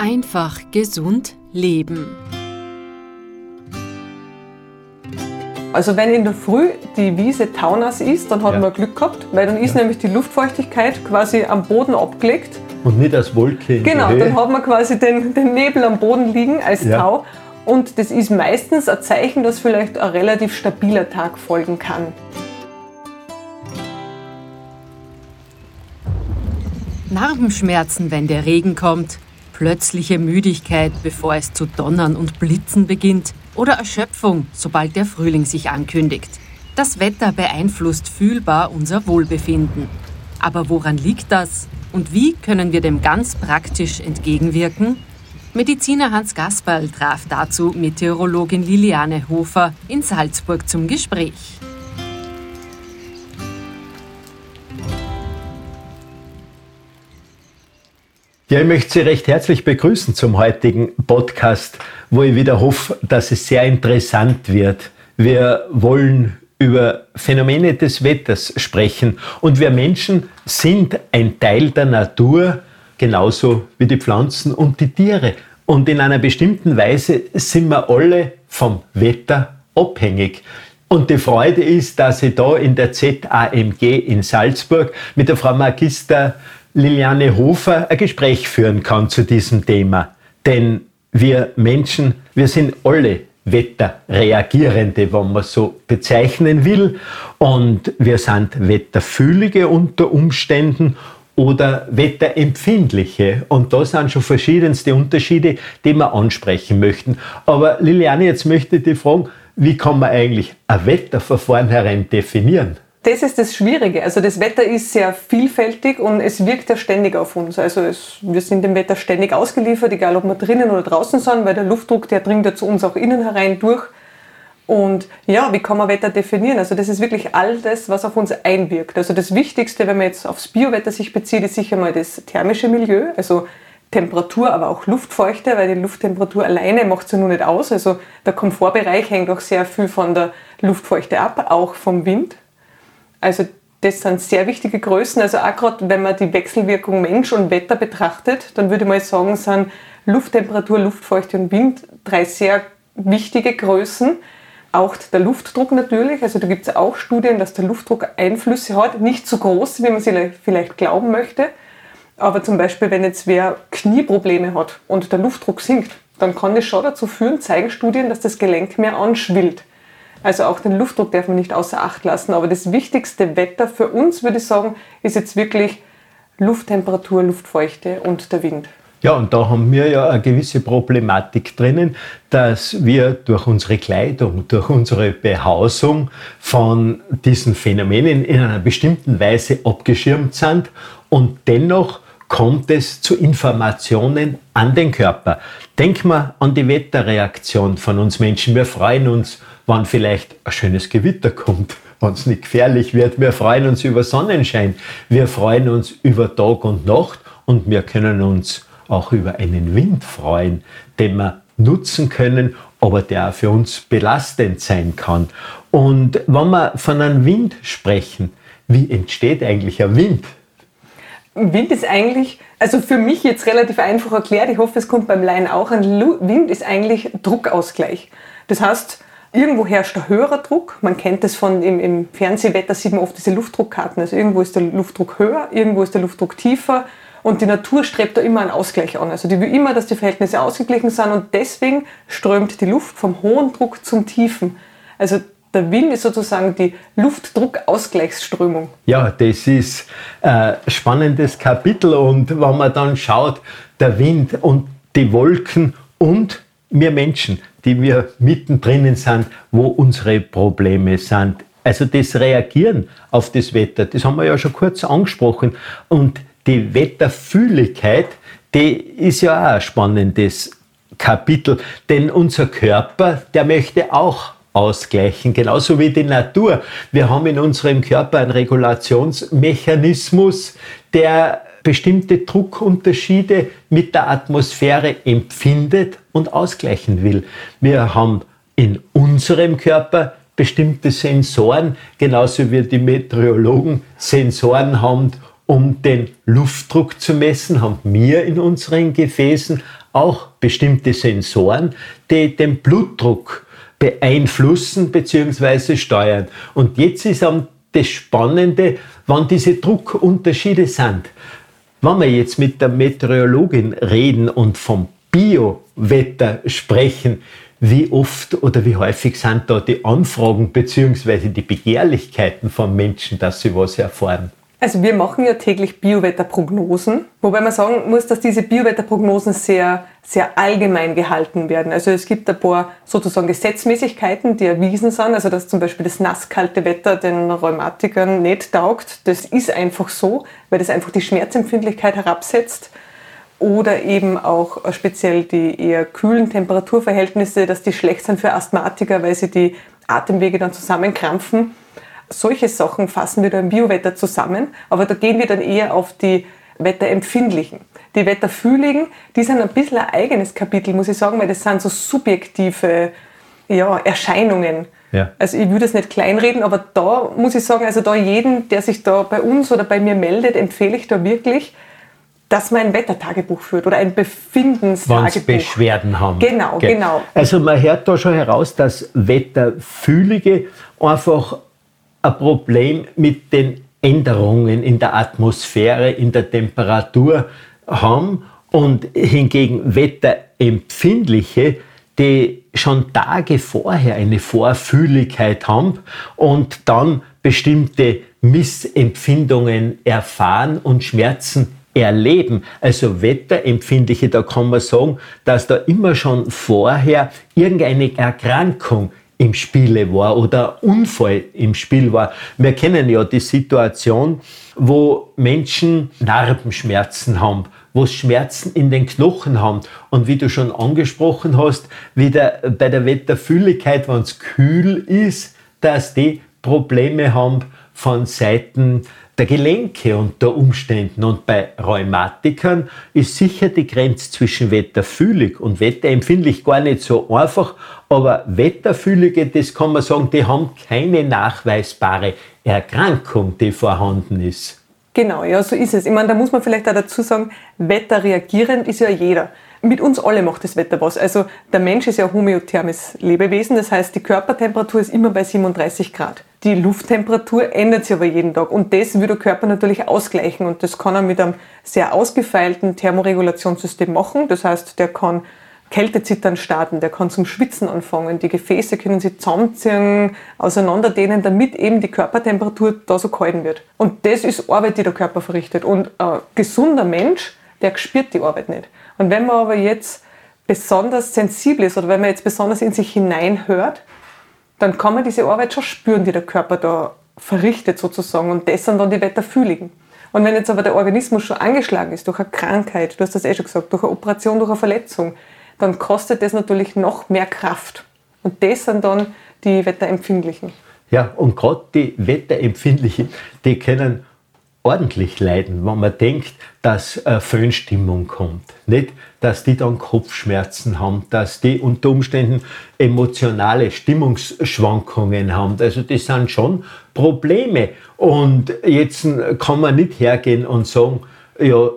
Einfach gesund leben. Also wenn in der Früh die Wiese taunass ist, dann hat ja. man Glück gehabt, weil dann ist ja. nämlich die Luftfeuchtigkeit quasi am Boden abgelegt. Und nicht als Wolke in Genau, dann hat man quasi den, den Nebel am Boden liegen als ja. Tau. Und das ist meistens ein Zeichen, dass vielleicht ein relativ stabiler Tag folgen kann. Narbenschmerzen, wenn der Regen kommt, plötzliche Müdigkeit, bevor es zu donnern und blitzen beginnt, oder Erschöpfung, sobald der Frühling sich ankündigt. Das Wetter beeinflusst fühlbar unser Wohlbefinden. Aber woran liegt das? Und wie können wir dem ganz praktisch entgegenwirken? Mediziner Hans Gasperl traf dazu Meteorologin Liliane Hofer in Salzburg zum Gespräch. Ja, ich möchte Sie recht herzlich begrüßen zum heutigen Podcast, wo ich wieder hoffe, dass es sehr interessant wird. Wir wollen über Phänomene des Wetters sprechen und wir Menschen sind ein Teil der Natur, genauso wie die Pflanzen und die Tiere. Und in einer bestimmten Weise sind wir alle vom Wetter abhängig. Und die Freude ist, dass ich da in der ZAMG in Salzburg mit der Frau Magister Liliane Hofer ein Gespräch führen kann zu diesem Thema. Denn wir Menschen, wir sind alle Wetterreagierende, wenn man so bezeichnen will. Und wir sind Wetterfühlige unter Umständen oder Wetterempfindliche. Und da sind schon verschiedenste Unterschiede, die wir ansprechen möchten. Aber Liliane, jetzt möchte ich dich fragen, wie kann man eigentlich ein Wetter von vornherein definieren? Das ist das Schwierige. Also das Wetter ist sehr vielfältig und es wirkt ja ständig auf uns. Also es, wir sind dem Wetter ständig ausgeliefert, egal ob wir drinnen oder draußen sind, weil der Luftdruck, der dringt ja zu uns auch innen herein durch. Und ja, wie kann man Wetter definieren? Also das ist wirklich all das, was auf uns einwirkt. Also das Wichtigste, wenn man jetzt aufs Biowetter sich bezieht, ist sicher mal das thermische Milieu, also Temperatur, aber auch Luftfeuchte, weil die Lufttemperatur alleine macht es ja nur nicht aus. Also der Komfortbereich hängt auch sehr viel von der Luftfeuchte ab, auch vom Wind. Also das sind sehr wichtige Größen. Also auch gerade wenn man die Wechselwirkung Mensch und Wetter betrachtet, dann würde ich mal sagen, sind Lufttemperatur, Luftfeuchte und Wind drei sehr wichtige Größen. Auch der Luftdruck natürlich. Also da gibt es auch Studien, dass der Luftdruck Einflüsse hat. Nicht so groß, wie man sich vielleicht glauben möchte. Aber zum Beispiel, wenn jetzt wer Knieprobleme hat und der Luftdruck sinkt, dann kann das schon dazu führen, zeigen Studien, dass das Gelenk mehr anschwillt. Also auch den Luftdruck darf man nicht außer Acht lassen. Aber das wichtigste Wetter für uns, würde ich sagen, ist jetzt wirklich Lufttemperatur, Luftfeuchte und der Wind. Ja, und da haben wir ja eine gewisse Problematik drinnen, dass wir durch unsere Kleidung, durch unsere Behausung von diesen Phänomenen in einer bestimmten Weise abgeschirmt sind und dennoch kommt es zu Informationen an den Körper. Denk mal an die Wetterreaktion von uns Menschen. Wir freuen uns wann vielleicht ein schönes Gewitter kommt, wenn es nicht gefährlich wird. Wir freuen uns über Sonnenschein. Wir freuen uns über Tag und Nacht und wir können uns auch über einen Wind freuen, den wir nutzen können, aber der auch für uns belastend sein kann. Und wenn wir von einem Wind sprechen, wie entsteht eigentlich ein Wind? Wind ist eigentlich, also für mich jetzt relativ einfach erklärt, ich hoffe, es kommt beim Laien auch an, Wind ist eigentlich Druckausgleich. Das heißt, Irgendwo herrscht ein höherer Druck. Man kennt das von im, im Fernsehwetter, sieht man oft diese Luftdruckkarten. Also irgendwo ist der Luftdruck höher, irgendwo ist der Luftdruck tiefer. Und die Natur strebt da immer einen Ausgleich an. Also die will immer, dass die Verhältnisse ausgeglichen sind und deswegen strömt die Luft vom hohen Druck zum tiefen. Also der Wind ist sozusagen die Luftdruckausgleichsströmung. Ja, das ist ein spannendes Kapitel und wenn man dann schaut, der Wind und die Wolken und wir Menschen, die wir mittendrin sind, wo unsere Probleme sind. Also das Reagieren auf das Wetter, das haben wir ja schon kurz angesprochen. Und die Wetterfühligkeit, die ist ja auch ein spannendes Kapitel, denn unser Körper, der möchte auch ausgleichen, genauso wie die Natur. Wir haben in unserem Körper einen Regulationsmechanismus, der bestimmte Druckunterschiede mit der Atmosphäre empfindet und ausgleichen will. Wir haben in unserem Körper bestimmte Sensoren, genauso wie die Meteorologen Sensoren haben, um den Luftdruck zu messen, haben wir in unseren Gefäßen auch bestimmte Sensoren, die den Blutdruck beeinflussen bzw. steuern. Und jetzt ist das Spannende, wann diese Druckunterschiede sind. Wenn wir jetzt mit der Meteorologin reden und vom Biowetter sprechen, wie oft oder wie häufig sind da die Anfragen bzw. die Begehrlichkeiten von Menschen, dass sie was erfahren? Also wir machen ja täglich Biowetterprognosen, wobei man sagen muss, dass diese Biowetterprognosen sehr, sehr allgemein gehalten werden. Also es gibt ein paar sozusagen Gesetzmäßigkeiten, die erwiesen sind, also dass zum Beispiel das nasskalte Wetter den Rheumatikern nicht taugt. Das ist einfach so, weil das einfach die Schmerzempfindlichkeit herabsetzt. Oder eben auch speziell die eher kühlen Temperaturverhältnisse, dass die schlecht sind für Asthmatiker, weil sie die Atemwege dann zusammenkrampfen solche Sachen fassen wir da im Biowetter zusammen, aber da gehen wir dann eher auf die Wetterempfindlichen. Die Wetterfühligen, die sind ein bisschen ein eigenes Kapitel, muss ich sagen, weil das sind so subjektive ja, Erscheinungen. Ja. Also ich würde es nicht kleinreden, aber da muss ich sagen, also da jeden, der sich da bei uns oder bei mir meldet, empfehle ich da wirklich, dass man ein Wettertagebuch führt oder ein Befindenstagebuch. Wenn Beschwerden haben. Genau, Ge genau. Also man hört da schon heraus, dass Wetterfühlige einfach ein Problem mit den Änderungen in der Atmosphäre, in der Temperatur haben und hingegen Wetterempfindliche, die schon Tage vorher eine Vorfühligkeit haben und dann bestimmte Missempfindungen erfahren und Schmerzen erleben. Also Wetterempfindliche, da kann man sagen, dass da immer schon vorher irgendeine Erkrankung im Spiele war oder Unfall im Spiel war. Wir kennen ja die Situation, wo Menschen Narbenschmerzen haben, wo Schmerzen in den Knochen haben. Und wie du schon angesprochen hast, wieder bei der Wetterfühligkeit, wenn es kühl ist, dass die Probleme haben von Seiten der Gelenke unter Umständen. Und bei Rheumatikern ist sicher die Grenze zwischen wetterfühlig und wetterempfindlich gar nicht so einfach. Aber Wetterfühlige, das kann man sagen, die haben keine nachweisbare Erkrankung, die vorhanden ist. Genau, ja, so ist es. Ich meine, da muss man vielleicht auch dazu sagen, wetterreagierend ist ja jeder mit uns alle macht das Wetter was. Also der Mensch ist ja homöothermes Lebewesen, das heißt, die Körpertemperatur ist immer bei 37 Grad. Die Lufttemperatur ändert sich aber jeden Tag und das will der Körper natürlich ausgleichen und das kann er mit einem sehr ausgefeilten Thermoregulationssystem machen. Das heißt, der kann Kältezittern starten, der kann zum Schwitzen anfangen, die Gefäße können sich zusammenziehen, auseinanderdehnen, damit eben die Körpertemperatur da so kalt wird. Und das ist Arbeit, die der Körper verrichtet. Und ein gesunder Mensch, der spürt die Arbeit nicht. Und wenn man aber jetzt besonders sensibel ist oder wenn man jetzt besonders in sich hineinhört, dann kann man diese Arbeit schon spüren, die der Körper da verrichtet sozusagen. Und das sind dann die Wetterfühligen. Und wenn jetzt aber der Organismus schon angeschlagen ist durch eine Krankheit, du hast das eh schon gesagt, durch eine Operation, durch eine Verletzung, dann kostet das natürlich noch mehr Kraft. Und das sind dann die Wetterempfindlichen. Ja, und gerade die Wetterempfindlichen, die können ordentlich leiden, wenn man denkt, dass eine Föhnstimmung kommt. Nicht, dass die dann Kopfschmerzen haben, dass die unter Umständen emotionale Stimmungsschwankungen haben. Also das sind schon Probleme. Und jetzt kann man nicht hergehen und sagen, ja,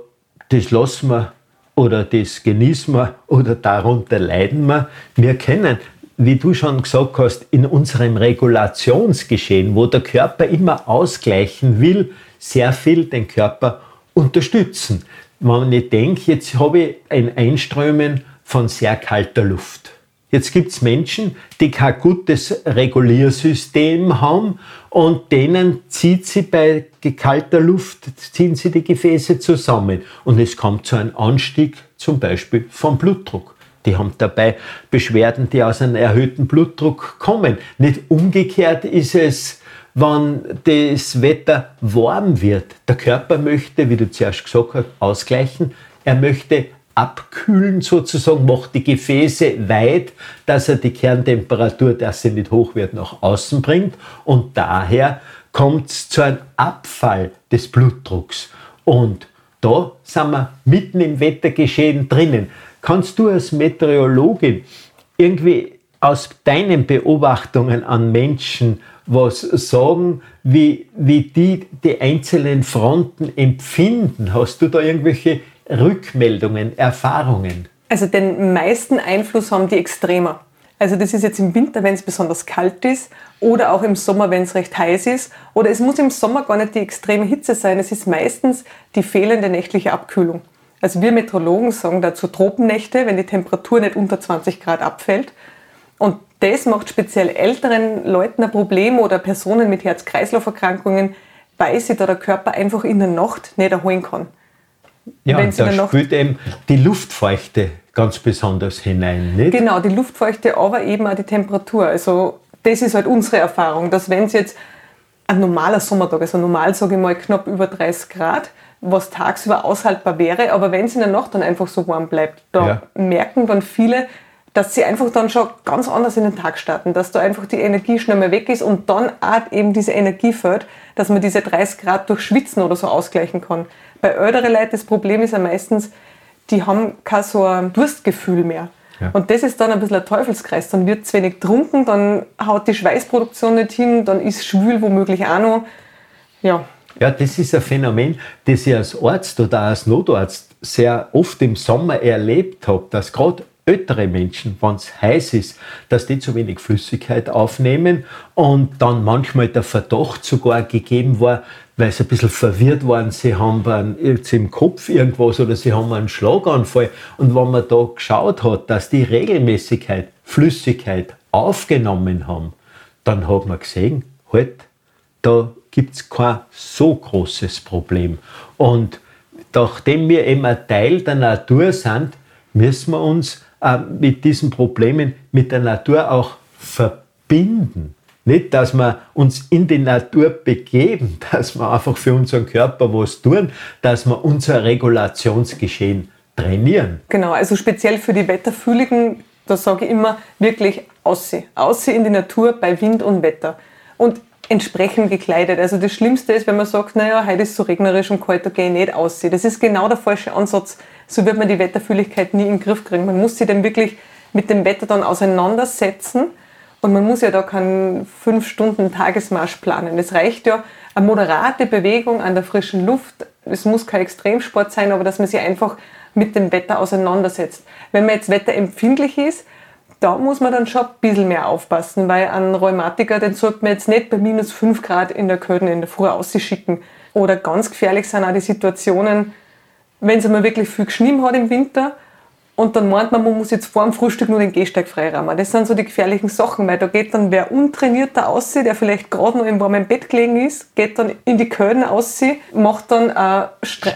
das lassen wir oder das genießen wir oder darunter leiden wir. Wir kennen wie du schon gesagt hast, in unserem Regulationsgeschehen, wo der Körper immer ausgleichen will, sehr viel den Körper unterstützen. Wenn ich denke, jetzt habe ich ein Einströmen von sehr kalter Luft. Jetzt gibt es Menschen, die kein gutes Reguliersystem haben und denen zieht sie bei kalter Luft, ziehen sie die Gefäße zusammen und es kommt zu einem Anstieg zum Beispiel vom Blutdruck. Die haben dabei Beschwerden, die aus einem erhöhten Blutdruck kommen. Nicht umgekehrt ist es wenn das Wetter warm wird. Der Körper möchte, wie du zuerst gesagt hast, ausgleichen. Er möchte abkühlen sozusagen, macht die Gefäße weit, dass er die Kerntemperatur, dass sie nicht hoch wird, nach außen bringt. Und daher kommt es zu einem Abfall des Blutdrucks. Und da sind wir mitten im Wettergeschehen drinnen. Kannst du als Meteorologin irgendwie aus deinen Beobachtungen an Menschen was sagen, wie, wie die die einzelnen Fronten empfinden. Hast du da irgendwelche Rückmeldungen, Erfahrungen? Also den meisten Einfluss haben die Extremer. Also das ist jetzt im Winter, wenn es besonders kalt ist oder auch im Sommer, wenn es recht heiß ist. Oder es muss im Sommer gar nicht die extreme Hitze sein. Es ist meistens die fehlende nächtliche Abkühlung. Also wir Meteorologen sagen dazu Tropennächte, wenn die Temperatur nicht unter 20 Grad abfällt. Und das macht speziell älteren Leuten ein Problem oder Personen mit Herz-Kreislauf-Erkrankungen, weil sich da der Körper einfach in der Nacht nicht erholen kann. Ja, Wenn und da spielt eben die Luftfeuchte ganz besonders hinein, nicht? Genau, die Luftfeuchte, aber eben auch die Temperatur. Also das ist halt unsere Erfahrung, dass wenn es jetzt ein normaler Sommertag, also normal sage ich mal knapp über 30 Grad, was tagsüber aushaltbar wäre, aber wenn es in der Nacht dann einfach so warm bleibt, da ja. merken dann viele, dass sie einfach dann schon ganz anders in den Tag starten, dass da einfach die Energie schnell mal weg ist und dann auch eben diese Energie fällt, dass man diese 30 Grad durch Schwitzen oder so ausgleichen kann. Bei älteren Leuten das Problem ist ja meistens, die haben kein so ein Durstgefühl mehr. Ja. Und das ist dann ein bisschen ein Teufelskreis. Dann wird zu wenig getrunken, dann haut die Schweißproduktion nicht hin, dann ist schwül womöglich auch noch. Ja. Ja, das ist ein Phänomen, das ich als Arzt oder als Notarzt sehr oft im Sommer erlebt habe, dass gerade ältere Menschen, wenn es heiß ist, dass die zu wenig Flüssigkeit aufnehmen und dann manchmal der Verdacht sogar gegeben war, weil sie ein bisschen verwirrt waren, sie haben einen, im Kopf irgendwas oder sie haben einen Schlaganfall. Und wenn man da geschaut hat, dass die Regelmäßigkeit, Flüssigkeit aufgenommen haben, dann hat man gesehen, halt, da gibt es kein so großes Problem. Und nachdem wir ein Teil der Natur sind, müssen wir uns äh, mit diesen Problemen mit der Natur auch verbinden. Nicht, dass wir uns in die Natur begeben, dass wir einfach für unseren Körper was tun, dass wir unser Regulationsgeschehen trainieren. Genau, also speziell für die Wetterfühligen, da sage ich immer wirklich aussehen. Aussehen in die Natur bei Wind und Wetter. Und entsprechend gekleidet. Also das Schlimmste ist, wenn man sagt, naja, heute ist so regnerisch und kalt, da gehe ich nicht aussehen. Das ist genau der falsche Ansatz. So wird man die Wetterfühligkeit nie in den Griff kriegen. Man muss sich dann wirklich mit dem Wetter dann auseinandersetzen und man muss ja da keinen fünf Stunden Tagesmarsch planen. Es reicht ja eine moderate Bewegung an der frischen Luft. Es muss kein Extremsport sein, aber dass man sich einfach mit dem Wetter auseinandersetzt. Wenn man jetzt wetterempfindlich ist, da muss man dann schon ein bisschen mehr aufpassen, weil ein Rheumatiker, den sollte man jetzt nicht bei minus 5 Grad in der Kälte in der Früh ausschicken. Oder ganz gefährlich sind auch die Situationen, wenn es einmal wirklich viel geschnien hat im Winter und dann meint man, man muss jetzt vor dem Frühstück nur den Gehsteig freiräumen. Das sind so die gefährlichen Sachen, weil da geht dann wer untrainierter aussieht, der vielleicht gerade noch im warmen Bett gelegen ist, geht dann in die Köln aussieht, macht dann eine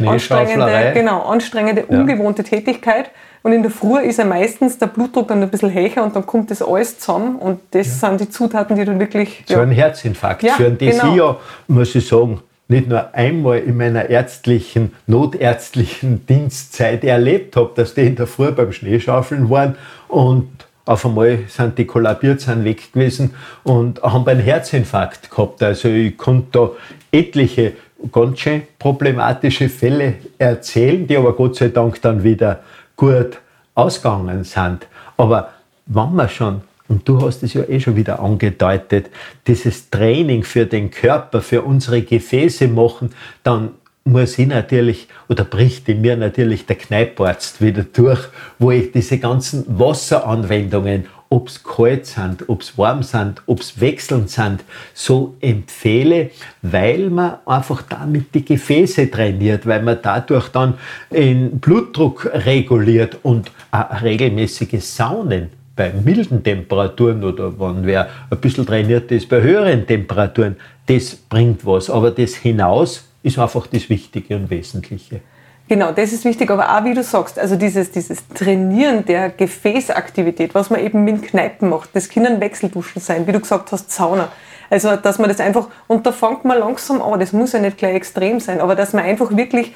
anstrengende, genau, anstrengende, ja. ungewohnte Tätigkeit. Und in der Früh ist er meistens der Blutdruck dann ein bisschen höher und dann kommt das alles zusammen und das ja. sind die Zutaten, die dann wirklich... So ja. ein Herzinfarkt. Für einen das genau. ja, muss ich sagen, nicht nur einmal in meiner ärztlichen, notärztlichen Dienstzeit erlebt habe, dass die in der Früh beim Schneeschaufeln waren und auf einmal sind die kollabiert, sind weg gewesen und haben einen Herzinfarkt gehabt. Also ich konnte da etliche ganz schön problematische Fälle erzählen, die aber Gott sei Dank dann wieder gut ausgegangen sind. Aber wenn man schon und du hast es ja eh schon wieder angedeutet, dieses Training für den Körper, für unsere Gefäße machen, dann muss ich natürlich oder bricht in mir natürlich der Kneiparzt wieder durch, wo ich diese ganzen Wasseranwendungen, ob es kalt sind, ob es warm sind, ob es wechselnd sind, so empfehle, weil man einfach damit die Gefäße trainiert, weil man dadurch dann den Blutdruck reguliert und regelmäßige Saunen bei milden Temperaturen oder wenn wer ein bisschen trainiert ist bei höheren Temperaturen, das bringt was. Aber das hinaus ist einfach das Wichtige und Wesentliche. Genau, das ist wichtig, aber auch wie du sagst, also dieses, dieses Trainieren der Gefäßaktivität, was man eben mit Kneipen macht, das können Wechselduschen sein, wie du gesagt hast, Sauna. Also, dass man das einfach, und da fängt man langsam an, das muss ja nicht gleich extrem sein, aber dass man einfach wirklich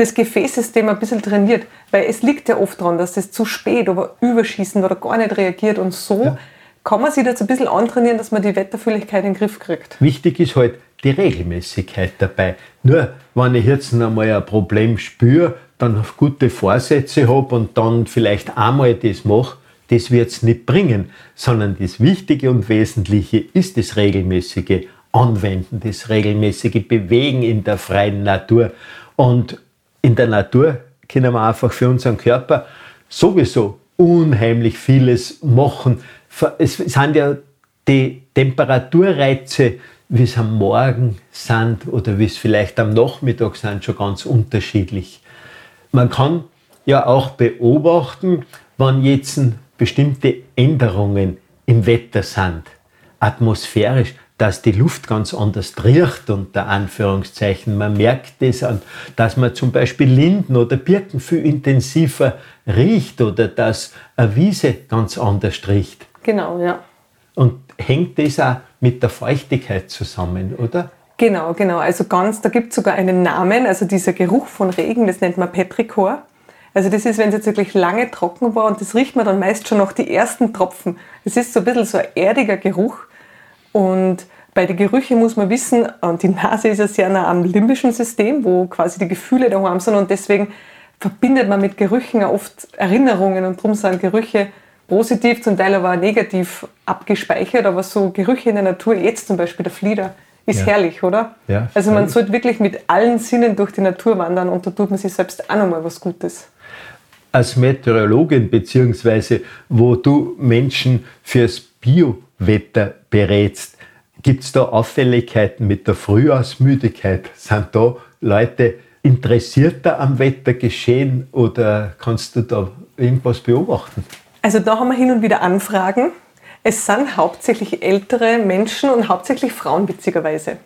das Gefäßsystem ein bisschen trainiert. Weil es liegt ja oft daran, dass das zu spät oder überschießen oder gar nicht reagiert. Und so ja. kann man sich das ein bisschen antrainieren, dass man die Wetterfühligkeit in den Griff kriegt. Wichtig ist halt die Regelmäßigkeit dabei. Nur, wenn ich jetzt einmal ein Problem spüre, dann gute Vorsätze habe und dann vielleicht einmal das mache, das wird es nicht bringen, sondern das Wichtige und Wesentliche ist das regelmäßige Anwenden, das regelmäßige Bewegen in der freien Natur. Und in der Natur können wir einfach für unseren Körper sowieso unheimlich vieles machen. Es sind ja die Temperaturreize, wie es am Morgen sind oder wie es vielleicht am Nachmittag sind, schon ganz unterschiedlich. Man kann ja auch beobachten, wann jetzt bestimmte Änderungen im Wetter sind, atmosphärisch, dass die Luft ganz anders riecht, unter Anführungszeichen. Man merkt es an, dass man zum Beispiel Linden oder Birken viel intensiver riecht oder dass eine Wiese ganz anders riecht. Genau, ja. Und hängt das auch mit der Feuchtigkeit zusammen, oder? Genau, genau. Also ganz, da gibt es sogar einen Namen, also dieser Geruch von Regen, das nennt man Petrichor. Also das ist, wenn es jetzt wirklich lange trocken war und das riecht man dann meist schon noch die ersten Tropfen. Das ist so ein bisschen so ein erdiger Geruch. Und bei den Gerüchen muss man wissen, die Nase ist ja sehr nah am limbischen System, wo quasi die Gefühle daheim sind und deswegen verbindet man mit Gerüchen oft Erinnerungen und darum sind Gerüche positiv, zum Teil aber auch negativ abgespeichert, aber so Gerüche in der Natur, jetzt zum Beispiel der Flieder, ist ja. herrlich, oder? Ja, also man sollte wirklich mit allen Sinnen durch die Natur wandern und da tut man sich selbst auch nochmal was Gutes. Als Meteorologin, beziehungsweise wo du Menschen fürs Biowetter berätst, Gibt es da Auffälligkeiten mit der Frühjahrsmüdigkeit? Sind da Leute interessierter am Wettergeschehen oder kannst du da irgendwas beobachten? Also da haben wir hin und wieder Anfragen. Es sind hauptsächlich ältere Menschen und hauptsächlich Frauen witzigerweise.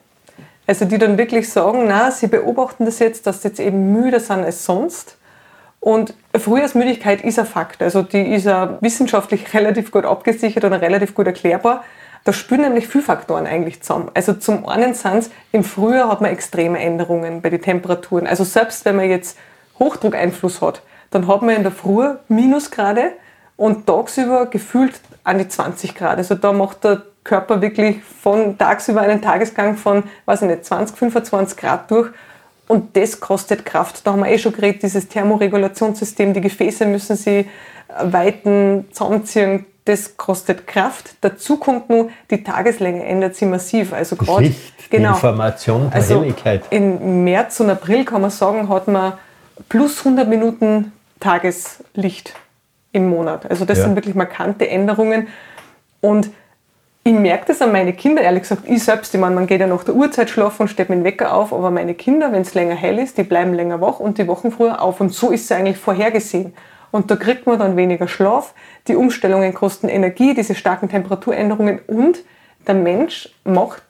Also die dann wirklich sagen, na, sie beobachten das jetzt, dass sie jetzt eben müder sind als sonst. Und Frühjahrsmüdigkeit ist ein Fakt. Also die ist ja wissenschaftlich relativ gut abgesichert und relativ gut erklärbar. Da spielen nämlich viele Faktoren eigentlich zusammen. Also zum einen sind es, im Frühjahr hat man extreme Änderungen bei den Temperaturen. Also selbst wenn man jetzt Hochdruckeinfluss hat, dann hat man in der Früh Minusgrade und tagsüber gefühlt an die 20 Grad. Also da macht der Körper wirklich von tagsüber einen Tagesgang von, weiß ich nicht, 20, 25 Grad durch. Und das kostet Kraft. Da haben wir eh schon geredet, dieses Thermoregulationssystem, die Gefäße müssen sie weiten, zusammenziehen, das kostet Kraft. Dazu kommt nur, die Tageslänge ändert sich massiv. Also gerade genau, Information, der also Helligkeit. Im März und April kann man sagen, hat man plus 100 Minuten Tageslicht im Monat. Also das ja. sind wirklich markante Änderungen. Und ich merke das an meine Kinder, ehrlich gesagt, ich selbst, ich meine, man geht ja nach der Uhrzeit schlafen und stellt mit dem Wecker auf, aber meine Kinder, wenn es länger hell ist, die bleiben länger wach und die wachen früher auf. Und so ist es eigentlich vorhergesehen. Und da kriegt man dann weniger Schlaf. Die Umstellungen kosten Energie, diese starken Temperaturänderungen und der Mensch macht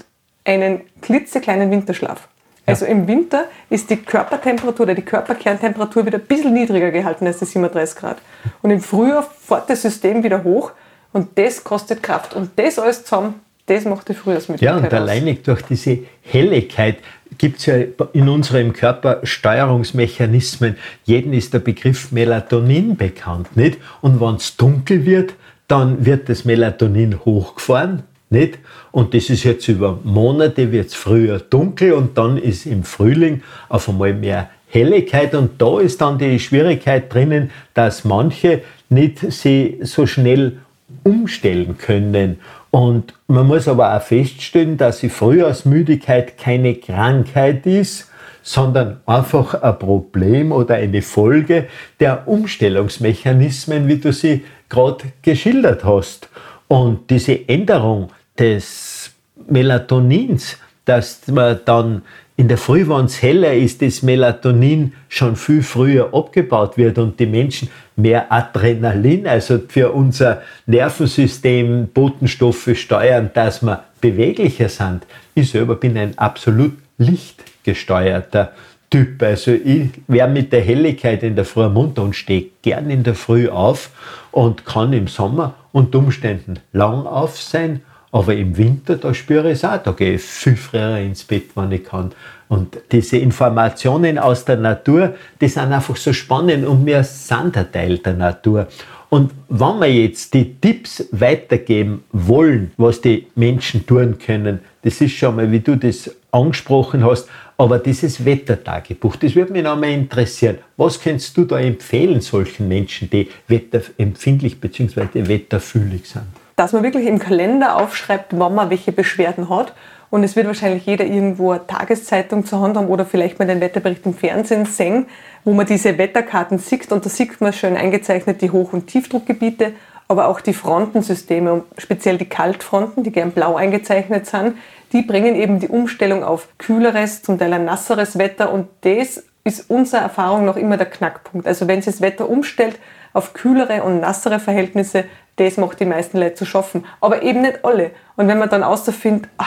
einen klitzekleinen Winterschlaf. Ja. Also im Winter ist die Körpertemperatur oder die Körperkerntemperatur wieder ein bisschen niedriger gehalten als die 37 Grad. Und im Frühjahr fährt das System wieder hoch und das kostet Kraft. Und das alles zusammen, das macht die Frühjahrsmüdigkeit Ja, und alleinig durch diese Helligkeit gibt es ja in unserem Körper Steuerungsmechanismen. Jeden ist der Begriff Melatonin bekannt, nicht? Und wenn es dunkel wird, dann wird das Melatonin hochgefahren, nicht? Und das ist jetzt über Monate, wird es früher dunkel und dann ist im Frühling auf einmal mehr Helligkeit und da ist dann die Schwierigkeit drinnen, dass manche nicht sie so schnell umstellen können und man muss aber auch feststellen, dass die Frühjahrsmüdigkeit keine Krankheit ist, sondern einfach ein Problem oder eine Folge der Umstellungsmechanismen, wie du sie gerade geschildert hast. Und diese Änderung des Melatonins, dass man dann in der Früh, wenn es heller ist, das Melatonin schon viel früher abgebaut wird und die Menschen mehr Adrenalin, also für unser Nervensystem Botenstoffe steuern, dass wir beweglicher sind. Ich selber bin ein absolut lichtgesteuerter Typ. Also ich wäre mit der Helligkeit in der Früh munter und stehe gern in der Früh auf und kann im Sommer unter Umständen lang auf sein aber im Winter, da spüre ich es auch, da gehe ich viel früher ins Bett, wenn ich kann. Und diese Informationen aus der Natur, die sind einfach so spannend und wir sind ein Teil der Natur. Und wenn wir jetzt die Tipps weitergeben wollen, was die Menschen tun können, das ist schon mal, wie du das angesprochen hast, aber dieses Wettertagebuch, das würde mich noch mal interessieren. Was könntest du da empfehlen solchen Menschen, die wetterempfindlich bzw. wetterfühlig sind? dass man wirklich im Kalender aufschreibt, wann man welche Beschwerden hat. Und es wird wahrscheinlich jeder irgendwo eine Tageszeitung zur Hand haben oder vielleicht mal den Wetterbericht im Fernsehen sehen, wo man diese Wetterkarten sieht. Und da sieht man schön eingezeichnet die Hoch- und Tiefdruckgebiete, aber auch die Frontensysteme, speziell die Kaltfronten, die gern blau eingezeichnet sind, die bringen eben die Umstellung auf kühleres, zum Teil ein nasseres Wetter und das ist unserer Erfahrung noch immer der Knackpunkt. Also wenn sich das Wetter umstellt auf kühlere und nassere Verhältnisse, das macht die meisten Leute zu schaffen. Aber eben nicht alle. Und wenn man dann außerfindet, ah,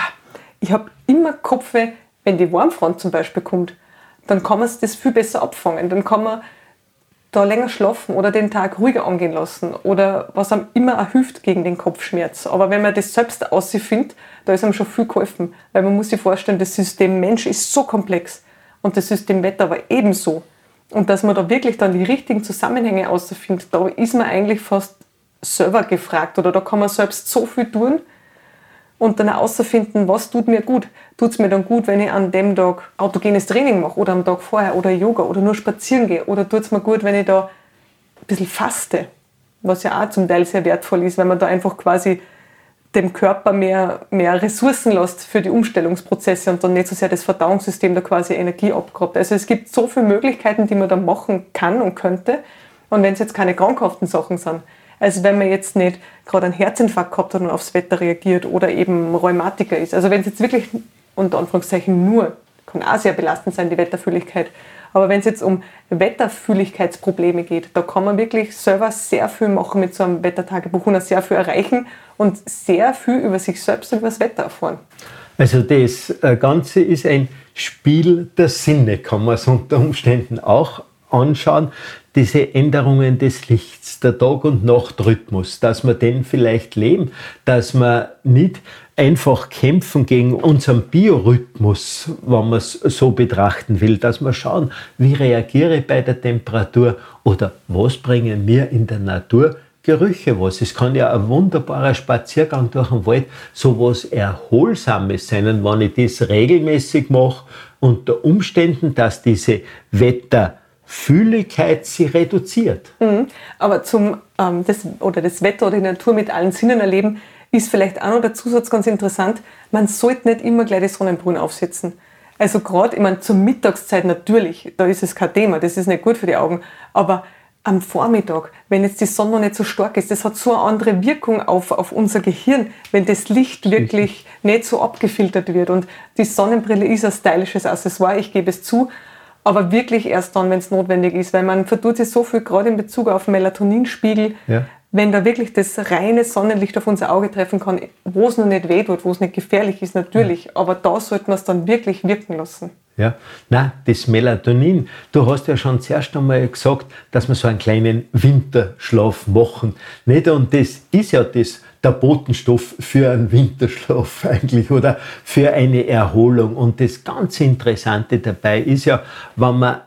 ich habe immer Kopfweh, wenn die Warmfront zum Beispiel kommt, dann kann man das viel besser abfangen. Dann kann man da länger schlafen oder den Tag ruhiger angehen lassen oder was einem immer auch hilft gegen den Kopfschmerz. Aber wenn man das selbst ausfindet, da ist einem schon viel geholfen. Weil man muss sich vorstellen, das System Mensch ist so komplex und das System Wetter aber ebenso. Und dass man da wirklich dann die richtigen Zusammenhänge ausfindet, da ist man eigentlich fast selber gefragt oder da kann man selbst so viel tun und dann herausfinden, was tut mir gut. Tut es mir dann gut, wenn ich an dem Tag autogenes Training mache oder am Tag vorher oder Yoga oder nur spazieren gehe oder tut es mir gut, wenn ich da ein bisschen faste, was ja auch zum Teil sehr wertvoll ist, wenn man da einfach quasi dem Körper mehr, mehr Ressourcen lässt für die Umstellungsprozesse und dann nicht so sehr das Verdauungssystem da quasi Energie abgrabt. Also es gibt so viele Möglichkeiten, die man da machen kann und könnte. Und wenn es jetzt keine krankhaften Sachen sind, als wenn man jetzt nicht gerade einen Herzinfarkt gehabt hat und aufs Wetter reagiert oder eben Rheumatiker ist. Also wenn es jetzt wirklich unter Anführungszeichen nur, kann auch sehr belastend sein, die Wetterfühligkeit, aber wenn es jetzt um Wetterfühligkeitsprobleme geht, da kann man wirklich selber sehr viel machen mit so einem Wettertagebuch und sehr viel erreichen und sehr viel über sich selbst und über das Wetter erfahren. Also das äh, Ganze ist ein Spiel der Sinne, kann man es unter Umständen auch anschauen diese Änderungen des Lichts, der Tag- und Nachtrhythmus, dass wir den vielleicht leben, dass wir nicht einfach kämpfen gegen unseren Biorhythmus, wenn man es so betrachten will, dass wir schauen, wie reagiere ich bei der Temperatur oder was bringen mir in der Natur Gerüche was. Es kann ja ein wunderbarer Spaziergang durch den Wald so was Erholsames sein. Und wenn ich das regelmäßig mache, unter Umständen, dass diese Wetter Fühligkeit sie reduziert. Mhm. Aber zum ähm, das, oder das Wetter oder die Natur mit allen Sinnen erleben, ist vielleicht auch noch der Zusatz ganz interessant. Man sollte nicht immer gleich die Sonnenbrühen aufsetzen. Also gerade, ich meine, zur Mittagszeit natürlich, da ist es kein Thema, das ist nicht gut für die Augen. Aber am Vormittag, wenn jetzt die Sonne noch nicht so stark ist, das hat so eine andere Wirkung auf, auf unser Gehirn, wenn das Licht wirklich nicht so abgefiltert wird. Und die Sonnenbrille ist ein stylisches Accessoire, ich gebe es zu aber wirklich erst dann, wenn es notwendig ist, weil man vertut sich so viel, gerade in Bezug auf Melatoninspiegel, ja. wenn da wirklich das reine Sonnenlicht auf unser Auge treffen kann, wo es noch nicht wehtut, wo es nicht gefährlich ist, natürlich, ja. aber da sollte man es dann wirklich wirken lassen. Ja, na, das Melatonin. Du hast ja schon zuerst einmal gesagt, dass wir so einen kleinen Winterschlaf machen. Nicht? Und das ist ja das der Botenstoff für einen Winterschlaf eigentlich oder für eine Erholung. Und das ganz Interessante dabei ist ja, wenn man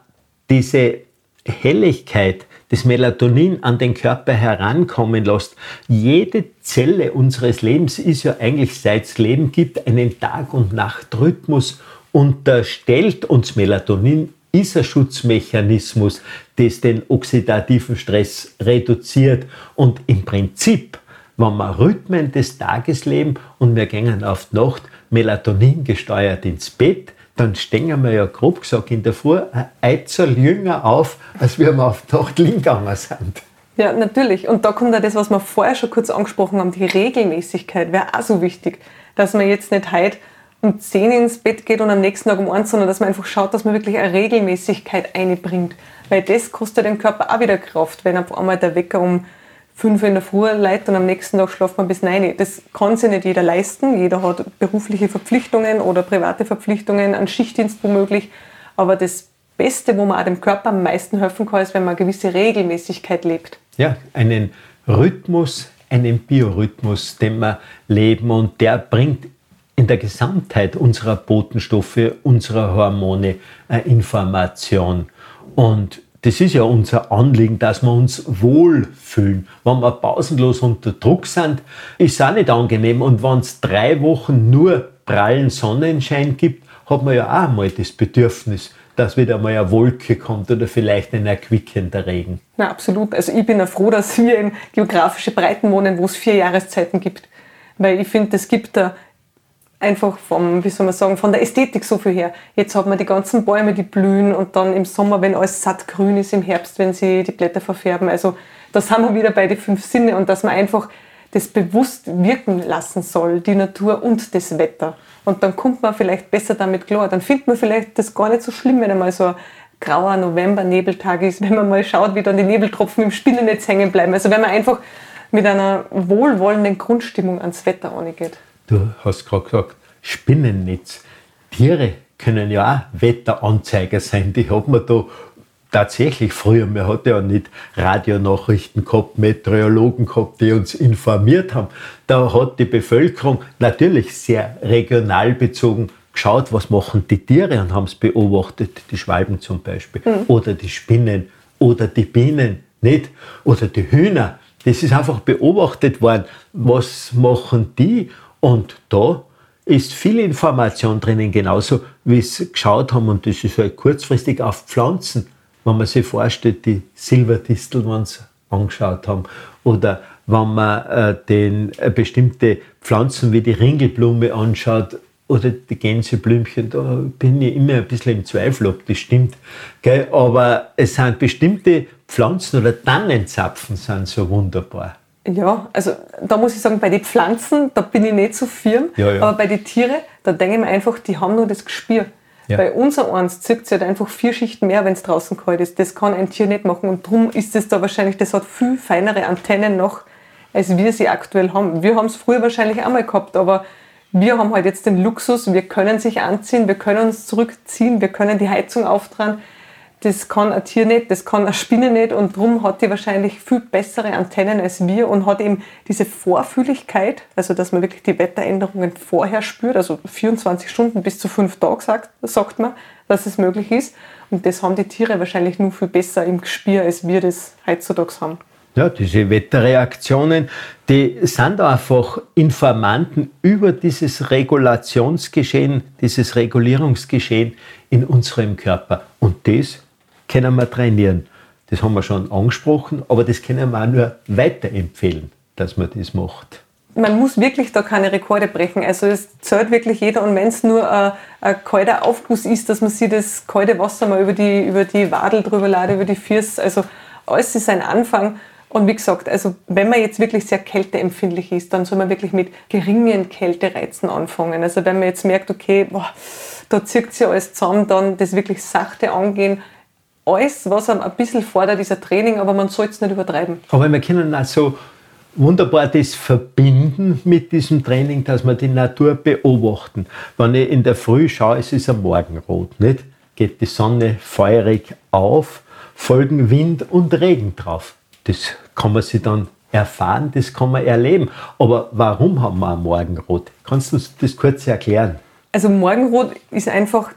diese Helligkeit, das Melatonin an den Körper herankommen lässt. Jede Zelle unseres Lebens ist ja eigentlich, seit es Leben gibt, einen Tag- und Nachtrhythmus unterstellt uns Melatonin ist ein Schutzmechanismus, das den oxidativen Stress reduziert und im Prinzip wenn wir Rhythmen des Tages leben und wir gehen auf die Nacht Melatonin gesteuert ins Bett, dann stehen wir ja grob gesagt in der Früh ein Eizel jünger auf, als wir auf die Nacht gegangen sind. Ja, natürlich. Und da kommt ja das, was wir vorher schon kurz angesprochen haben, die Regelmäßigkeit wäre auch so wichtig, dass man jetzt nicht heute um 10 ins Bett geht und am nächsten Tag um 1, sondern dass man einfach schaut, dass man wirklich eine Regelmäßigkeit einbringt. Weil das kostet den Körper auch wieder Kraft, wenn auf einmal der Wecker um fünf in der Früh leid und am nächsten Tag schlaft man bis neun. Das kann sich nicht jeder leisten. Jeder hat berufliche Verpflichtungen oder private Verpflichtungen, einen Schichtdienst womöglich. Aber das Beste, wo man auch dem Körper am meisten helfen kann, ist, wenn man eine gewisse Regelmäßigkeit lebt. Ja, einen Rhythmus, einen Biorhythmus, den wir leben und der bringt in der Gesamtheit unserer Botenstoffe, unserer Hormone äh, Information. Und das ist ja unser Anliegen, dass wir uns wohlfühlen. Wenn wir pausenlos unter Druck sind, ist es auch nicht angenehm. Und wenn es drei Wochen nur prallen Sonnenschein gibt, hat man ja auch mal das Bedürfnis, dass wieder mal eine Wolke kommt oder vielleicht ein erquickender Regen. Na, absolut. Also ich bin ja froh, dass wir in geografische Breiten wohnen, wo es vier Jahreszeiten gibt. Weil ich finde, es gibt da einfach vom, wie soll man sagen, von der Ästhetik so viel her. Jetzt hat man die ganzen Bäume, die blühen und dann im Sommer, wenn alles sattgrün ist, im Herbst, wenn sie die Blätter verfärben. Also da sind wir wieder bei den fünf Sinne und dass man einfach das bewusst wirken lassen soll, die Natur und das Wetter. Und dann kommt man vielleicht besser damit klar. Dann findet man vielleicht das gar nicht so schlimm, wenn einmal so ein grauer November-Nebeltag ist, wenn man mal schaut, wie dann die Nebeltropfen im Spinnennetz hängen bleiben. Also wenn man einfach mit einer wohlwollenden Grundstimmung ans Wetter angeht. Du hast gerade gesagt, Spinnennetz. Tiere können ja auch Wetteranzeiger sein. Die hat man da tatsächlich früher, man hat ja nicht Radionachrichten gehabt, Meteorologen gehabt, die uns informiert haben. Da hat die Bevölkerung natürlich sehr regional bezogen geschaut, was machen die Tiere und haben es beobachtet, die Schwalben zum Beispiel, mhm. oder die Spinnen, oder die Bienen, nicht? Oder die Hühner. Das ist einfach beobachtet worden, was machen die? Und da ist viel Information drinnen, genauso wie sie geschaut haben, und das ist halt kurzfristig auf Pflanzen wenn man sich vorstellt, die Silberdistel, wenn sie angeschaut haben, oder wenn man äh, den, äh, bestimmte Pflanzen wie die Ringelblume anschaut oder die Gänseblümchen, da bin ich immer ein bisschen im Zweifel, ob das stimmt. Gell? Aber es sind bestimmte Pflanzen oder Tannenzapfen sind so wunderbar. Ja, also da muss ich sagen, bei den Pflanzen, da bin ich nicht so firm, ja, ja. aber bei den Tieren, da denke ich mir einfach, die haben nur das Gespür. Ja. Bei unser eins zirkt es halt einfach vier Schichten mehr, wenn es draußen kalt ist. Das kann ein Tier nicht machen und darum ist es da wahrscheinlich, das hat viel feinere Antennen noch, als wir sie aktuell haben. Wir haben es früher wahrscheinlich auch mal gehabt, aber wir haben halt jetzt den Luxus, wir können sich anziehen, wir können uns zurückziehen, wir können die Heizung auftragen das kann ein Tier nicht, das kann eine Spinne nicht und darum hat die wahrscheinlich viel bessere Antennen als wir und hat eben diese Vorfühligkeit, also dass man wirklich die Wetteränderungen vorher spürt, also 24 Stunden bis zu fünf Tage sagt, sagt man, dass es möglich ist. Und das haben die Tiere wahrscheinlich nur viel besser im Gespür, als wir das heutzutage haben. Ja, diese Wetterreaktionen, die sind einfach Informanten über dieses Regulationsgeschehen, dieses Regulierungsgeschehen in unserem Körper. Und das können wir trainieren. Das haben wir schon angesprochen, aber das können wir auch nur weiterempfehlen, dass man das macht. Man muss wirklich da keine Rekorde brechen. Also es zählt wirklich jeder und wenn es nur ein, ein kalter Aufguss ist, dass man sich das kalte Wasser mal über die, über die Wadel drüber ladet, über die Füße. Also alles ist ein Anfang. Und wie gesagt, also wenn man jetzt wirklich sehr kälteempfindlich ist, dann soll man wirklich mit geringen Kältereizen anfangen. Also wenn man jetzt merkt, okay, boah, da zirkt sich alles zusammen, dann das wirklich sachte angehen, alles, was einem ein bisschen fordert, ist ein Training, aber man soll es nicht übertreiben. Aber wir können also wunderbar das verbinden mit diesem Training, dass wir die Natur beobachten. Wenn ich in der Früh schaue, es ist ein Morgenrot, nicht? Geht die Sonne feurig auf, folgen Wind und Regen drauf. Das kann man sich dann erfahren, das kann man erleben. Aber warum haben wir ein Morgenrot? Kannst du uns das kurz erklären? Also Morgenrot ist einfach,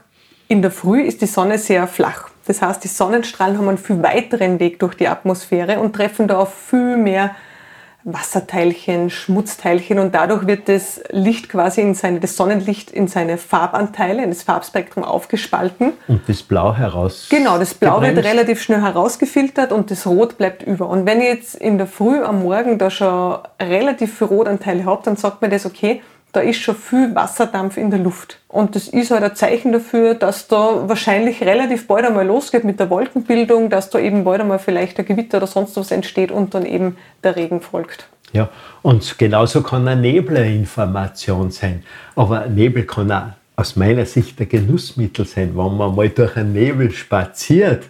in der Früh ist die Sonne sehr flach. Das heißt, die Sonnenstrahlen haben einen viel weiteren Weg durch die Atmosphäre und treffen da auf viel mehr Wasserteilchen, Schmutzteilchen und dadurch wird das Licht quasi in seine, das Sonnenlicht in seine Farbanteile, in das Farbspektrum aufgespalten. Und das Blau heraus. Genau, das Blau gebremst. wird relativ schnell herausgefiltert und das Rot bleibt über. Und wenn ihr jetzt in der Früh am Morgen da schon relativ viele Rotanteile habt, dann sagt man das, okay, da ist schon viel Wasserdampf in der Luft. Und das ist halt ein Zeichen dafür, dass da wahrscheinlich relativ bald einmal losgeht mit der Wolkenbildung, dass da eben bald einmal vielleicht ein Gewitter oder sonst was entsteht und dann eben der Regen folgt. Ja, und genauso kann ein eine Information sein. Aber Nebel kann auch aus meiner Sicht ein Genussmittel sein, wenn man mal durch einen Nebel spaziert.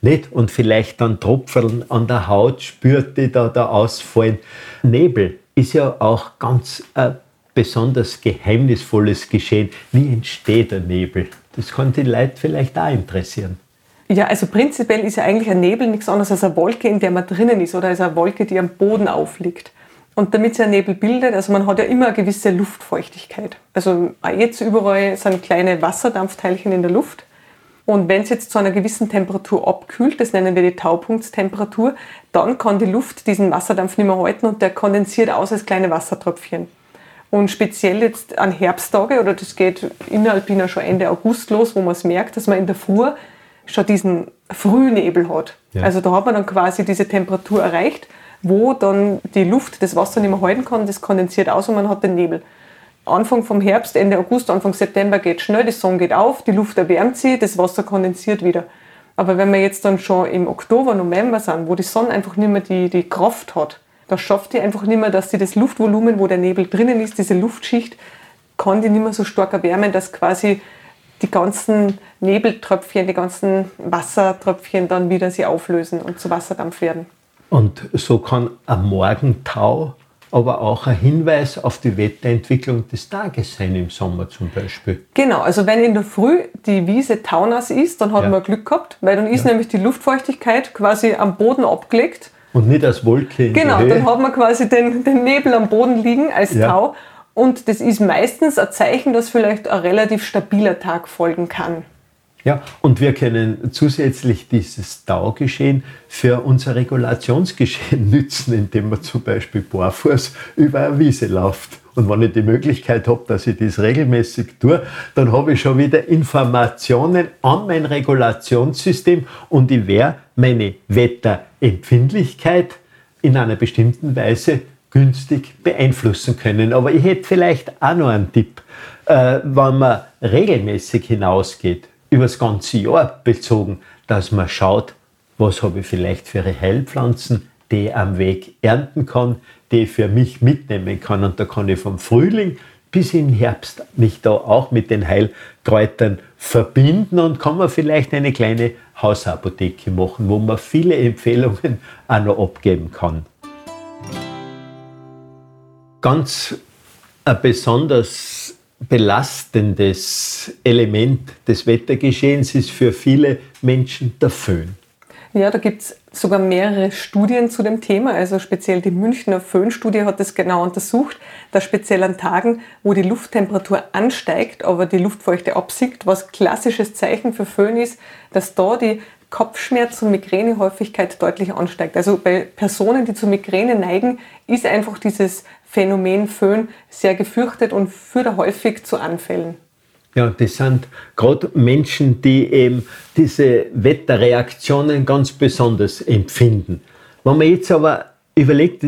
Nicht? Und vielleicht dann Tropfen an der Haut spürt, die da, da ausfallen. Nebel ist ja auch ganz äh, besonders geheimnisvolles Geschehen. Wie entsteht der Nebel? Das kann die Leute vielleicht auch interessieren. Ja, also prinzipiell ist ja eigentlich ein Nebel nichts anderes als eine Wolke, in der man drinnen ist oder als eine Wolke, die am Boden aufliegt. Und damit sich ein Nebel bildet, also man hat ja immer eine gewisse Luftfeuchtigkeit. Also jetzt überall sind kleine Wasserdampfteilchen in der Luft. Und wenn es jetzt zu einer gewissen Temperatur abkühlt, das nennen wir die Taupunktstemperatur, dann kann die Luft diesen Wasserdampf nicht mehr halten und der kondensiert aus als kleine Wassertröpfchen. Und speziell jetzt an Herbsttage, oder das geht innerhalb schon Ende August los, wo man es merkt, dass man in der Früh schon diesen Frühnebel hat. Ja. Also da hat man dann quasi diese Temperatur erreicht, wo dann die Luft das Wasser nicht mehr halten kann, das kondensiert aus und man hat den Nebel. Anfang vom Herbst, Ende August, Anfang September geht schnell, die Sonne geht auf, die Luft erwärmt sie, das Wasser kondensiert wieder. Aber wenn wir jetzt dann schon im Oktober, November sind, wo die Sonne einfach nicht mehr die, die Kraft hat, da schafft die einfach nicht mehr, dass sie das Luftvolumen, wo der Nebel drinnen ist, diese Luftschicht, kann die nicht mehr so stark erwärmen, dass quasi die ganzen Nebeltröpfchen, die ganzen Wassertröpfchen dann wieder sie auflösen und zu Wasserdampf werden. Und so kann ein Morgentau aber auch ein Hinweis auf die Wetterentwicklung des Tages sein im Sommer zum Beispiel. Genau, also wenn in der Früh die Wiese taunass ist, dann hat ja. man Glück gehabt, weil dann ist ja. nämlich die Luftfeuchtigkeit quasi am Boden abgelegt. Und nicht als Wolke in Genau, dann hat man quasi den, den Nebel am Boden liegen als ja. Tau. Und das ist meistens ein Zeichen, dass vielleicht ein relativ stabiler Tag folgen kann. Ja, und wir können zusätzlich dieses Taugeschehen für unser Regulationsgeschehen nützen, indem man zum Beispiel barfuß über eine Wiese läuft. Und wenn ich die Möglichkeit habe, dass ich das regelmäßig tue, dann habe ich schon wieder Informationen an mein Regulationssystem und ich werde meine Wetterempfindlichkeit in einer bestimmten Weise günstig beeinflussen können. Aber ich hätte vielleicht auch noch einen Tipp. Äh, wenn man regelmäßig hinausgeht, über das ganze Jahr bezogen, dass man schaut, was habe ich vielleicht für Heilpflanzen, die ich am Weg ernten kann, die ich für mich mitnehmen kann. Und da kann ich vom Frühling bis im Herbst mich da auch mit den Heilkräutern verbinden und kann man vielleicht eine kleine Hausapotheke machen, wo man viele Empfehlungen auch noch abgeben kann. Ganz ein besonders belastendes Element des Wettergeschehens ist für viele Menschen der Föhn. Ja, da gibt es sogar mehrere Studien zu dem Thema. Also speziell die Münchner Föhnstudie hat das genau untersucht, dass speziell an Tagen, wo die Lufttemperatur ansteigt, aber die Luftfeuchte absinkt, was klassisches Zeichen für Föhn ist, dass da die Kopfschmerz- und Migränehäufigkeit deutlich ansteigt. Also bei Personen, die zu Migräne neigen, ist einfach dieses Phänomen Föhn sehr gefürchtet und führt häufig zu Anfällen. Ja, das sind gerade Menschen, die eben diese Wetterreaktionen ganz besonders empfinden. Wenn man jetzt aber überlegt,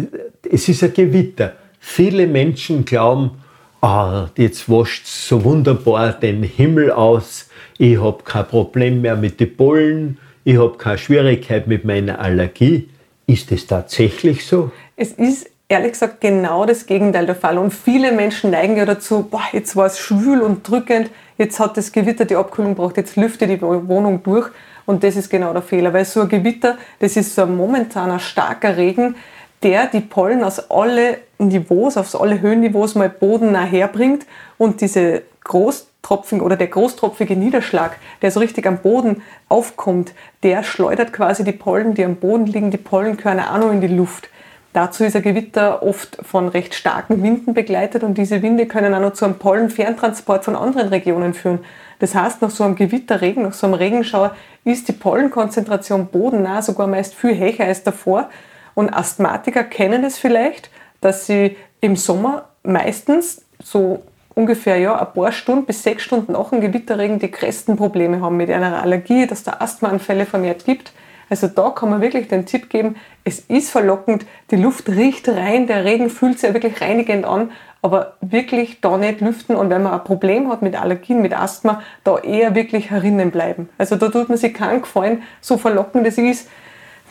es ist ein Gewitter. Viele Menschen glauben, ah, jetzt wascht so wunderbar den Himmel aus, ich habe kein Problem mehr mit den Pollen, ich habe keine Schwierigkeit mit meiner Allergie. Ist es tatsächlich so? Es ist ehrlich gesagt genau das Gegenteil der Fall. Und viele Menschen neigen ja dazu, boah, jetzt war es schwül und drückend, jetzt hat das Gewitter die Abkühlung gebracht, jetzt lüfte die Wohnung durch. Und das ist genau der Fehler, weil so ein Gewitter, das ist so ein momentaner starker Regen, der die Pollen aus alle Niveaus, auf alle Höhenniveaus mal bodennah herbringt und diese Großtropfen oder der großtropfige Niederschlag, der so richtig am Boden aufkommt, der schleudert quasi die Pollen, die am Boden liegen, die Pollenkörner auch noch in die Luft. Dazu ist ein Gewitter oft von recht starken Winden begleitet und diese Winde können auch noch zu einem Pollenferntransport von anderen Regionen führen. Das heißt, nach so einem Gewitterregen, nach so einem Regenschauer ist die Pollenkonzentration bodennah sogar meist viel höher als davor. Und Asthmatiker kennen es vielleicht, dass sie im Sommer meistens so ungefähr ja, ein paar Stunden bis sechs Stunden nach dem Gewitterregen die größten Probleme haben mit einer Allergie, dass da Asthmaanfälle vermehrt gibt. Also da kann man wirklich den Tipp geben, es ist verlockend, die Luft riecht rein, der Regen fühlt sich ja wirklich reinigend an, aber wirklich da nicht lüften und wenn man ein Problem hat mit Allergien, mit Asthma, da eher wirklich herinnen bleiben. Also da tut man sich keinen Gefallen, so verlockend es ist,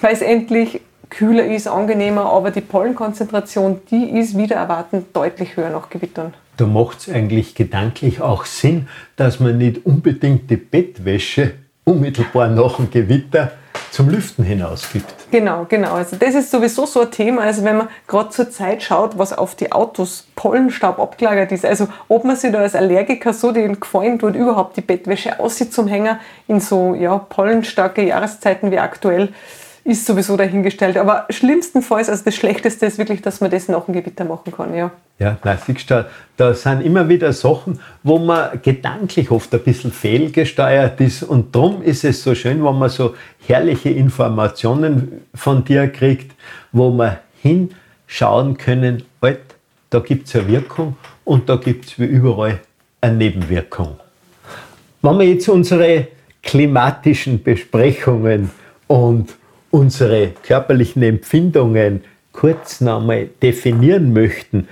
weil es endlich kühler ist, angenehmer, aber die Pollenkonzentration, die ist wieder erwartend deutlich höher nach Gewittern. Da macht es eigentlich gedanklich auch Sinn, dass man nicht unbedingt die Bettwäsche unmittelbar nach dem Gewitter zum Lüften hinausgibt. Genau, genau. Also das ist sowieso so ein Thema. Also wenn man gerade zur Zeit schaut, was auf die Autos Pollenstaub abgelagert ist. Also ob man sich da als Allergiker so den gefallen tut, überhaupt die Bettwäsche aussieht zum Hänger in so ja, pollenstarke Jahreszeiten wie aktuell, ist sowieso dahingestellt. Aber schlimmstenfalls, also das Schlechteste ist wirklich, dass man das nach dem Gewitter machen kann, ja. Ja, siehst du, da sind immer wieder Sachen, wo man gedanklich oft ein bisschen fehlgesteuert ist. Und darum ist es so schön, wenn man so herrliche Informationen von dir kriegt, wo man hinschauen können, halt, da gibt es eine Wirkung und da gibt es wie überall eine Nebenwirkung. Wenn wir jetzt unsere klimatischen Besprechungen und unsere körperlichen Empfindungen kurz nochmal definieren möchten,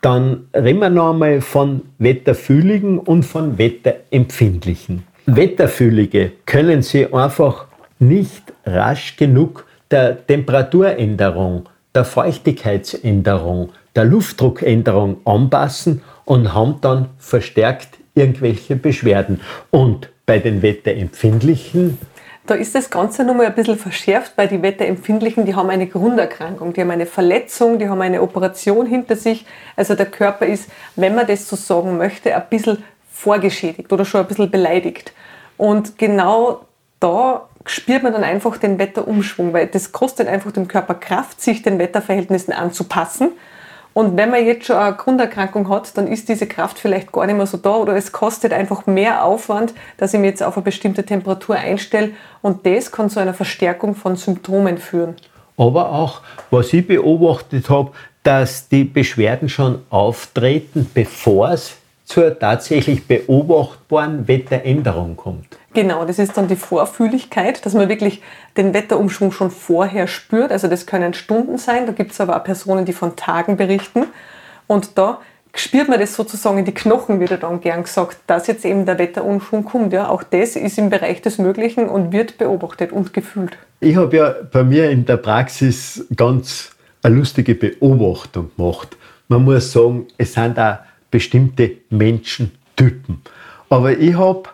dann reden wir noch einmal von Wetterfühligen und von Wetterempfindlichen. Wetterfühlige können sie einfach nicht rasch genug der Temperaturänderung, der Feuchtigkeitsänderung, der Luftdruckänderung anpassen und haben dann verstärkt irgendwelche Beschwerden. Und bei den Wetterempfindlichen da ist das Ganze nochmal ein bisschen verschärft, weil die Wetterempfindlichen, die haben eine Grunderkrankung, die haben eine Verletzung, die haben eine Operation hinter sich. Also der Körper ist, wenn man das so sagen möchte, ein bisschen vorgeschädigt oder schon ein bisschen beleidigt. Und genau da spürt man dann einfach den Wetterumschwung, weil das kostet einfach dem Körper Kraft, sich den Wetterverhältnissen anzupassen. Und wenn man jetzt schon eine Grunderkrankung hat, dann ist diese Kraft vielleicht gar nicht mehr so da oder es kostet einfach mehr Aufwand, dass ich mich jetzt auf eine bestimmte Temperatur einstelle und das kann zu einer Verstärkung von Symptomen führen. Aber auch, was ich beobachtet habe, dass die Beschwerden schon auftreten, bevor es zur tatsächlich beobachtbaren Wetteränderung kommt. Genau, das ist dann die Vorfühligkeit, dass man wirklich den Wetterumschwung schon vorher spürt. Also das können Stunden sein, da gibt es aber auch Personen, die von Tagen berichten. Und da spürt man das sozusagen in die Knochen, wird dann gern gesagt, dass jetzt eben der Wetterumschwung kommt. Ja, auch das ist im Bereich des Möglichen und wird beobachtet und gefühlt. Ich habe ja bei mir in der Praxis ganz eine lustige Beobachtung gemacht. Man muss sagen, es sind da bestimmte Menschentypen. Aber ich habe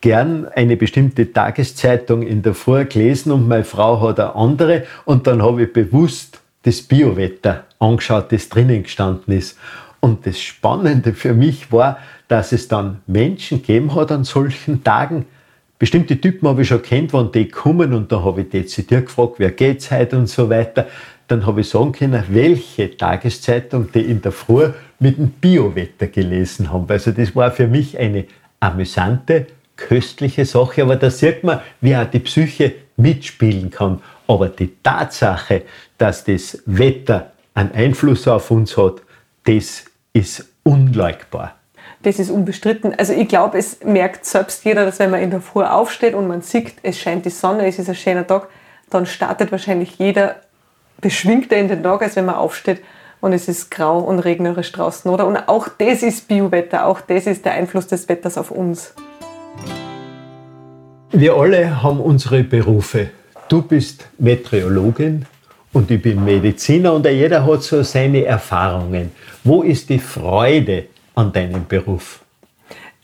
gern eine bestimmte Tageszeitung in der Früh gelesen und meine Frau hat eine andere und dann habe ich bewusst das Biowetter angeschaut, das drinnen gestanden ist. Und das Spannende für mich war, dass es dann Menschen gegeben hat an solchen Tagen. Bestimmte Typen habe ich schon kennt, wann die kommen und da habe ich dezidiert gefragt, wer geht's heute und so weiter. Dann habe ich sagen können, welche Tageszeitung die in der Früh mit dem Biowetter gelesen haben. Also das war für mich eine amüsante köstliche Sache, aber da sieht man, wie auch die Psyche mitspielen kann. Aber die Tatsache, dass das Wetter einen Einfluss auf uns hat, das ist unleugbar. Das ist unbestritten. Also ich glaube, es merkt selbst jeder, dass wenn man in der Früh aufsteht und man sieht, es scheint die Sonne, es ist ein schöner Tag, dann startet wahrscheinlich jeder beschwingter in den Tag, als wenn man aufsteht und es ist grau und regnerisch draußen, oder? Und auch das ist Biowetter, auch das ist der Einfluss des Wetters auf uns. Wir alle haben unsere Berufe. Du bist Meteorologin und ich bin Mediziner und jeder hat so seine Erfahrungen. Wo ist die Freude an deinem Beruf?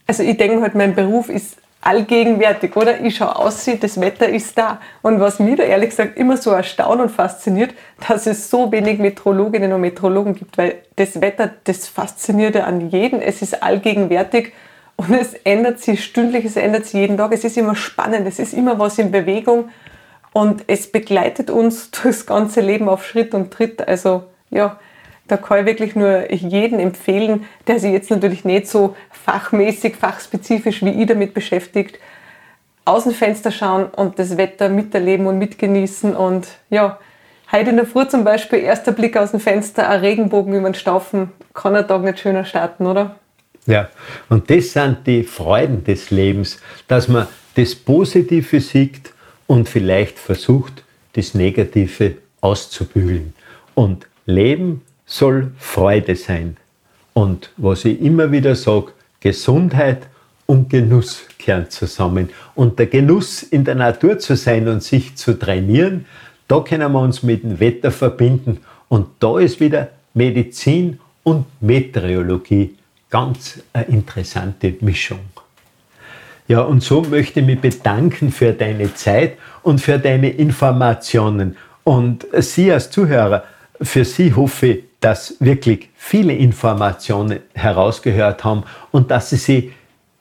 Also ich denke halt, mein Beruf ist allgegenwärtig, oder? Ich schaue aus, das Wetter ist da. Und was mir da ehrlich gesagt immer so erstaunt und fasziniert, dass es so wenig Meteorologinnen und Meteorologen gibt, weil das Wetter, das fasziniert ja an jeden. Es ist allgegenwärtig und es ändert sich stündlich, es ändert sich jeden Tag. Es ist immer spannend, es ist immer was in Bewegung und es begleitet uns durchs ganze Leben auf Schritt und Tritt. Also ja, da kann ich wirklich nur jeden empfehlen, der sich jetzt natürlich nicht so fachmäßig, fachspezifisch wie ich damit beschäftigt, aus dem Fenster schauen und das Wetter miterleben und mitgenießen. Und ja, heute in der Früh zum Beispiel, erster Blick aus dem Fenster, ein Regenbogen über den Staufen, kann ein Tag nicht schöner starten, oder? Ja, und das sind die Freuden des Lebens, dass man das Positive sieht und vielleicht versucht, das Negative auszubügeln. Und Leben soll Freude sein. Und was ich immer wieder sage, Gesundheit und Genuss kehren zusammen. Und der Genuss in der Natur zu sein und sich zu trainieren, da können wir uns mit dem Wetter verbinden. Und da ist wieder Medizin und Meteorologie ganz eine interessante Mischung. Ja, und so möchte ich mich bedanken für deine Zeit und für deine Informationen. Und Sie als Zuhörer, für Sie hoffe ich, dass wirklich viele Informationen herausgehört haben und dass Sie sie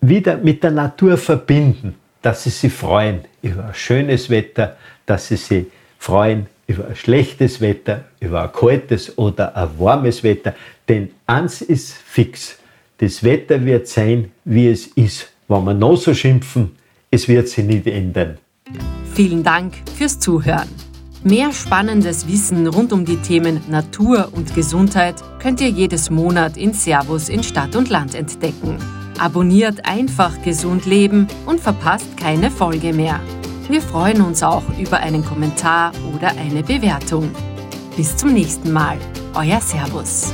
wieder mit der Natur verbinden, dass Sie sich freuen über schönes Wetter, dass Sie sich freuen über ein schlechtes Wetter, über ein kaltes oder ein warmes Wetter. Denn eins ist fix, das Wetter wird sein, wie es ist. Wenn wir noch so schimpfen, es wird sich nicht ändern. Vielen Dank fürs Zuhören. Mehr spannendes Wissen rund um die Themen Natur und Gesundheit könnt ihr jedes Monat in Servus in Stadt und Land entdecken. Abonniert einfach gesund leben und verpasst keine Folge mehr. Wir freuen uns auch über einen Kommentar oder eine Bewertung. Bis zum nächsten Mal, euer Servus.